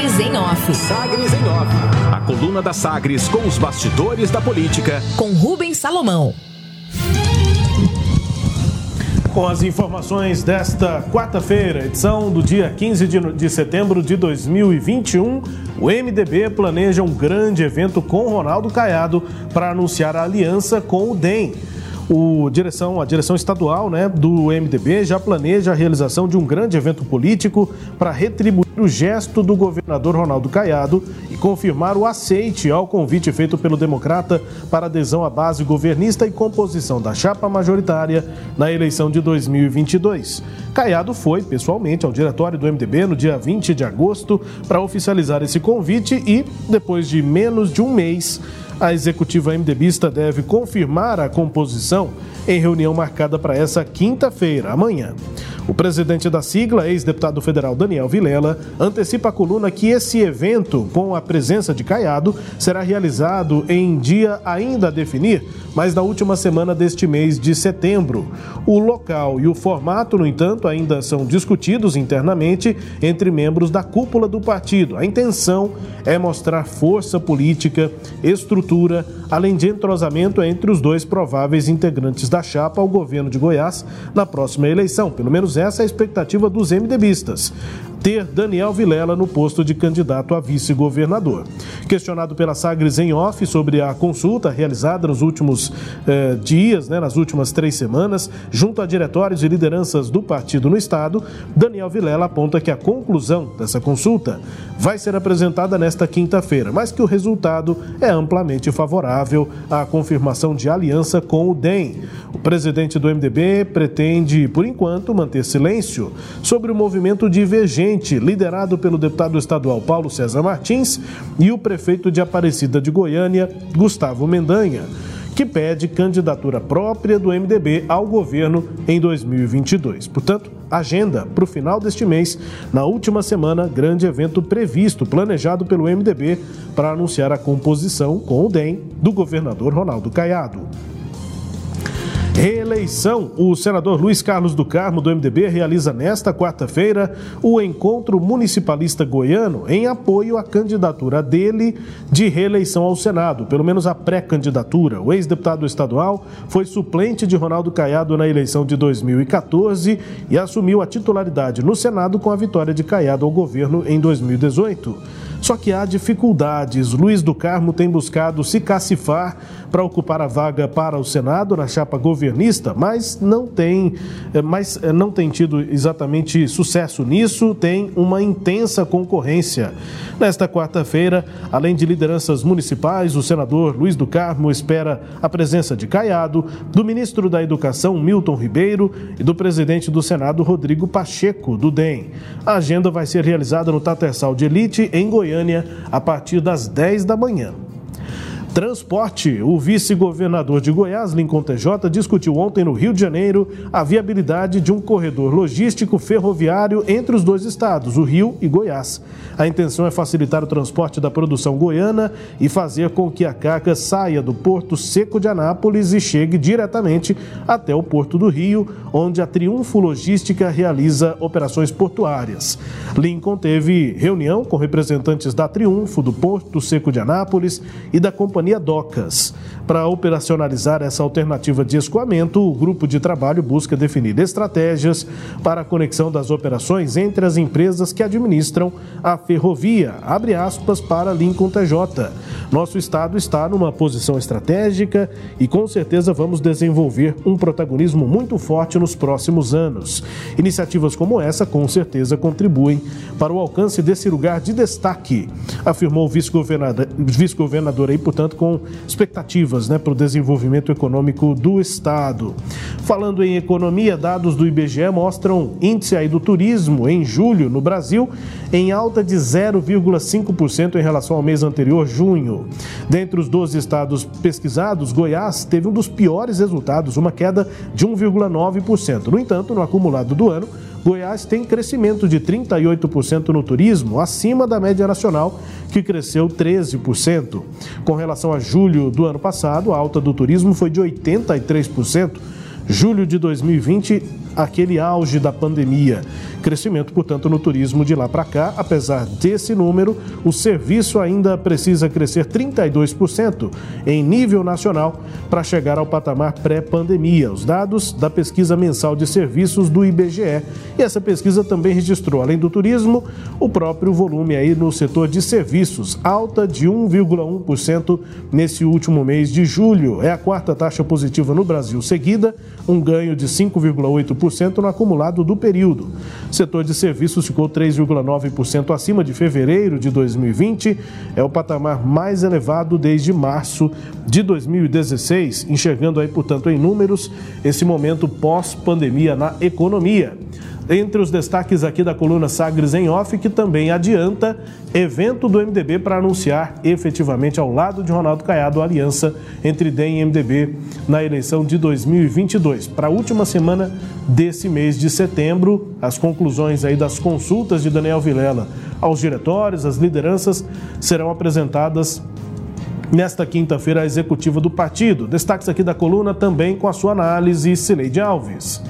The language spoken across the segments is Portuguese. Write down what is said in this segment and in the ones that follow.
Sagres em Off. Sagres em Off. A coluna da Sagres com os bastidores da política. Com Rubens Salomão. Com as informações desta quarta-feira, edição do dia 15 de, de, setembro de 2021, o MDB planeja um grande evento com Ronaldo Caiado para anunciar a aliança com o DEM. O direção, a direção estadual né, do MDB já planeja a realização de um grande evento político para retribuir o gesto do governador Ronaldo Caiado e confirmar o aceite ao convite feito pelo democrata para adesão à base governista e composição da chapa majoritária na eleição de 2022. Caiado foi pessoalmente ao diretório do MDB no dia 20 de agosto para oficializar esse convite e, depois de menos de um mês, a executiva MDBista deve confirmar a composição em reunião marcada para essa quinta-feira, amanhã. O presidente da sigla, ex-deputado federal Daniel Vilela, antecipa a coluna que esse evento, com a presença de Caiado, será realizado em dia ainda a definir, mas na última semana deste mês de setembro. O local e o formato, no entanto, ainda são discutidos internamente entre membros da cúpula do partido. A intenção é mostrar força política, estrutura, além de entrosamento entre os dois prováveis integrantes da chapa ao governo de Goiás na próxima eleição. Pelo menos essa é a expectativa dos MDBistas ter Daniel Vilela no posto de candidato a vice-governador. Questionado pela Sagres em off sobre a consulta realizada nos últimos eh, dias, né, nas últimas três semanas, junto a diretórios e lideranças do partido no estado, Daniel Vilela aponta que a conclusão dessa consulta vai ser apresentada nesta quinta-feira, mas que o resultado é amplamente favorável à confirmação de aliança com o DEM. O presidente do MDB pretende, por enquanto, manter silêncio sobre o movimento divergente liderado pelo deputado estadual Paulo César Martins e o prefeito de Aparecida de Goiânia, Gustavo Mendanha, que pede candidatura própria do MDB ao governo em 2022. Portanto, agenda para o final deste mês, na última semana, grande evento previsto, planejado pelo MDB para anunciar a composição com o DEM do governador Ronaldo Caiado. Reeleição. O senador Luiz Carlos do Carmo, do MDB, realiza nesta quarta-feira o encontro municipalista goiano em apoio à candidatura dele de reeleição ao Senado, pelo menos a pré-candidatura. O ex-deputado estadual foi suplente de Ronaldo Caiado na eleição de 2014 e assumiu a titularidade no Senado com a vitória de Caiado ao governo em 2018. Só que há dificuldades. Luiz do Carmo tem buscado se cacifar para ocupar a vaga para o Senado na chapa governista, mas não tem, eh, mas eh, não tem tido exatamente sucesso nisso, tem uma intensa concorrência. Nesta quarta-feira, além de lideranças municipais, o senador Luiz do Carmo espera a presença de Caiado, do ministro da Educação Milton Ribeiro e do presidente do Senado Rodrigo Pacheco, do DEM. A agenda vai ser realizada no Tatersal de Elite, em Goiânia, a partir das 10 da manhã. Transporte. O vice-governador de Goiás, Lincoln TJ, discutiu ontem no Rio de Janeiro a viabilidade de um corredor logístico ferroviário entre os dois estados, o Rio e Goiás. A intenção é facilitar o transporte da produção goiana e fazer com que a carga saia do Porto Seco de Anápolis e chegue diretamente até o Porto do Rio, onde a Triunfo Logística realiza operações portuárias. Lincoln teve reunião com representantes da Triunfo, do Porto Seco de Anápolis e da Companhia Companhia Docas. Para operacionalizar essa alternativa de escoamento, o grupo de trabalho busca definir estratégias para a conexão das operações entre as empresas que administram a ferrovia. Abre aspas para Lincoln TJ. Nosso estado está numa posição estratégica e com certeza vamos desenvolver um protagonismo muito forte nos próximos anos. Iniciativas como essa com certeza contribuem para o alcance desse lugar de destaque, afirmou o vice-governador vice aí, portanto, com expectativas né, para o desenvolvimento econômico do Estado. Falando em economia, dados do IBGE mostram índice aí do turismo em julho no Brasil em alta de 0,5% em relação ao mês anterior, junho. Dentre os 12 estados pesquisados, Goiás teve um dos piores resultados, uma queda de 1,9%. No entanto, no acumulado do ano, Goiás tem crescimento de 38% no turismo, acima da média nacional, que cresceu 13%. Com relação a julho do ano passado, a alta do turismo foi de 83%. Julho de 2020 aquele auge da pandemia. Crescimento, portanto, no turismo de lá para cá. Apesar desse número, o serviço ainda precisa crescer 32% em nível nacional para chegar ao patamar pré-pandemia. Os dados da pesquisa mensal de serviços do IBGE. E essa pesquisa também registrou, além do turismo, o próprio volume aí no setor de serviços, alta de 1,1% nesse último mês de julho. É a quarta taxa positiva no Brasil seguida, um ganho de 5,8% no acumulado do período. O setor de serviços ficou 3,9% acima de fevereiro de 2020, é o patamar mais elevado desde março de 2016, enxergando aí, portanto, em números esse momento pós-pandemia na economia entre os destaques aqui da coluna Sagres em Off, que também adianta evento do MDB para anunciar efetivamente ao lado de Ronaldo Caiado a aliança entre DEM e MDB na eleição de 2022. Para a última semana desse mês de setembro, as conclusões aí das consultas de Daniel Vilela aos diretórios, às lideranças, serão apresentadas nesta quinta-feira à executiva do partido. Destaques aqui da coluna também com a sua análise, Cileide Alves.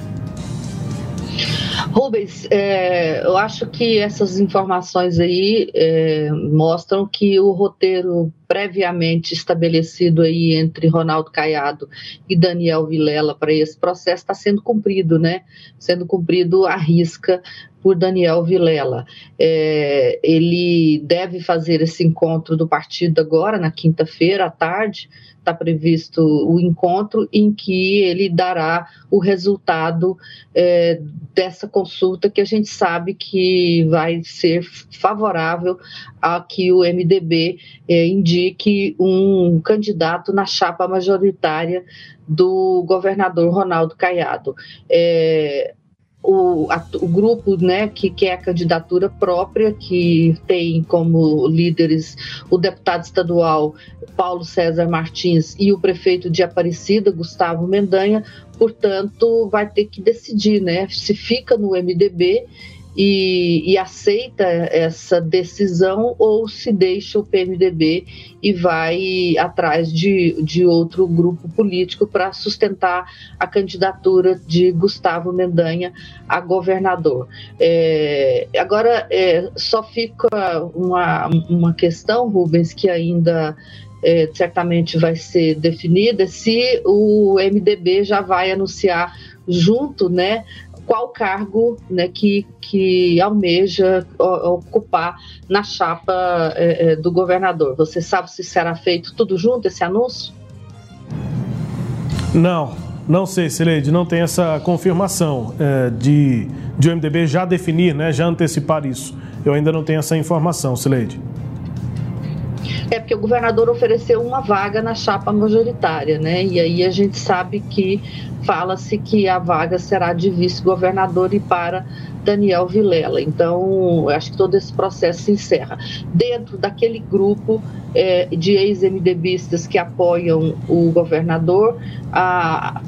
Rubens, é, eu acho que essas informações aí é, mostram que o roteiro previamente estabelecido aí entre Ronaldo Caiado e Daniel Vilela para esse processo está sendo cumprido, né? Sendo cumprido à risca por Daniel Vilela. É, ele deve fazer esse encontro do partido agora, na quinta-feira à tarde, está previsto o encontro em que ele dará o resultado é, dessa consulta que a gente sabe que vai ser favorável a que o MDB é, indique um candidato na chapa majoritária do governador Ronaldo Caiado. É, o, a, o grupo né, que quer a candidatura própria, que tem como líderes o deputado estadual Paulo César Martins e o prefeito de Aparecida, Gustavo Mendanha, portanto, vai ter que decidir né, se fica no MDB e, e, aceita essa decisão ou se deixa o PMDB e vai atrás de, de outro grupo político para sustentar a candidatura de Gustavo Mendanha a governador. É, agora, é, só fica uma, uma questão, Rubens, que ainda é, certamente vai ser definida, se o MDB já vai anunciar junto, né, qual cargo né, que, que almeja ocupar na chapa é, é, do governador. Você sabe se será feito tudo junto esse anúncio? Não, não sei, Sileide, não tem essa confirmação é, de, de o MDB já definir, né, já antecipar isso. Eu ainda não tenho essa informação, Sileide. É porque o governador ofereceu uma vaga na chapa majoritária, né? E aí a gente sabe que fala-se que a vaga será de vice-governador e para Daniel Vilela. Então, acho que todo esse processo se encerra. Dentro daquele grupo é, de ex-MDBistas que apoiam o governador, a,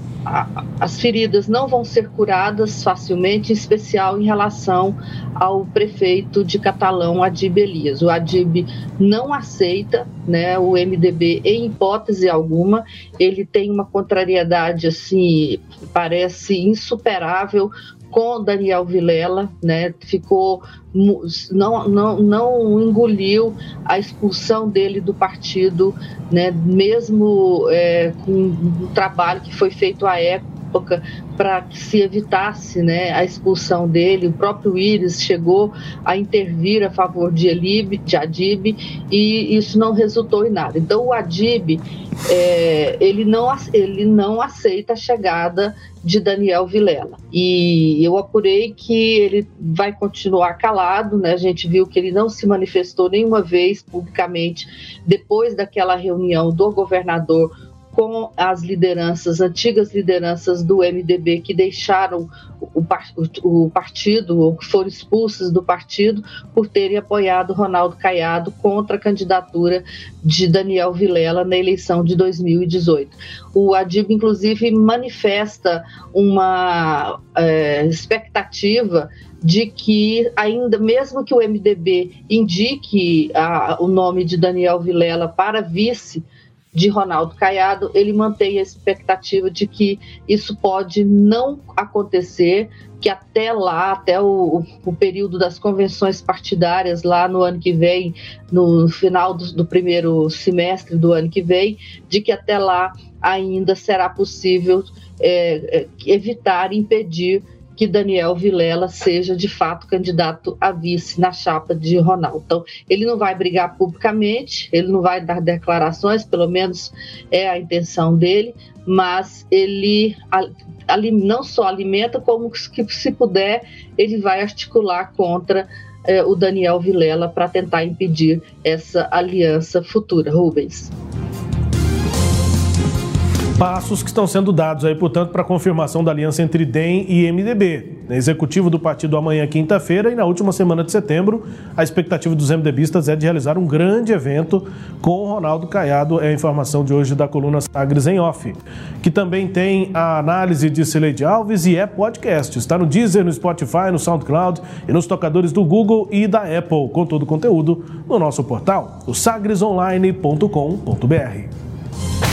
as feridas não vão ser curadas facilmente, em especial em relação ao prefeito de Catalão, Adib Elias. O Adib não aceita né, o MDB em hipótese alguma, ele tem uma contrariedade assim, parece insuperável com Daniel Vilela, né? Ficou não, não, não engoliu a expulsão dele do partido, né? Mesmo é, com o trabalho que foi feito à época para que se evitasse né, a expulsão dele. O próprio Íris chegou a intervir a favor de, Elib, de Adib e isso não resultou em nada. Então, o Adib é, ele, não, ele não aceita a chegada de Daniel Vilela. E eu apurei que ele vai continuar calado, né? A gente viu que ele não se manifestou nenhuma vez publicamente depois daquela reunião do governador com as lideranças, antigas lideranças do MDB que deixaram o, o, partido, ou que foram expulsas do partido, por terem apoiado Ronaldo Caiado contra a candidatura de Daniel Vilela na eleição de 2018. O Adib, inclusive, manifesta uma é, expectativa de que ainda mesmo que o MDB indique a, o nome de Daniel Vilela para vice de Ronaldo Caiado, ele mantém a expectativa de que isso pode não acontecer, que até lá, até o, o, período das convenções partidárias, lá no ano que vem, no final do, do, primeiro semestre do ano que vem, de que até lá ainda será possível é, é, evitar, impedir que Daniel Vilela seja de fato candidato a vice na chapa de Ronaldo. Então, ele não vai brigar publicamente, ele não vai dar declarações, pelo menos é a intenção dele, mas ele não só alimenta, como que se puder, ele vai articular contra eh, o Daniel Vilela para tentar impedir essa aliança futura. Rubens passos que estão sendo dados aí, portanto, para a confirmação da aliança entre DEM e MDB. Executivo do partido amanhã, quinta-feira, e na última semana de setembro, a expectativa dos MDBistas é de realizar um grande evento com o Ronaldo Caiado. É a informação de hoje da coluna Sagres em Off, que também tem a análise de Cileide Alves e é podcast. Está no Deezer, no Spotify, no SoundCloud e nos tocadores do Google e da Apple, com todo o conteúdo no nosso portal, o sagresonline.com.br.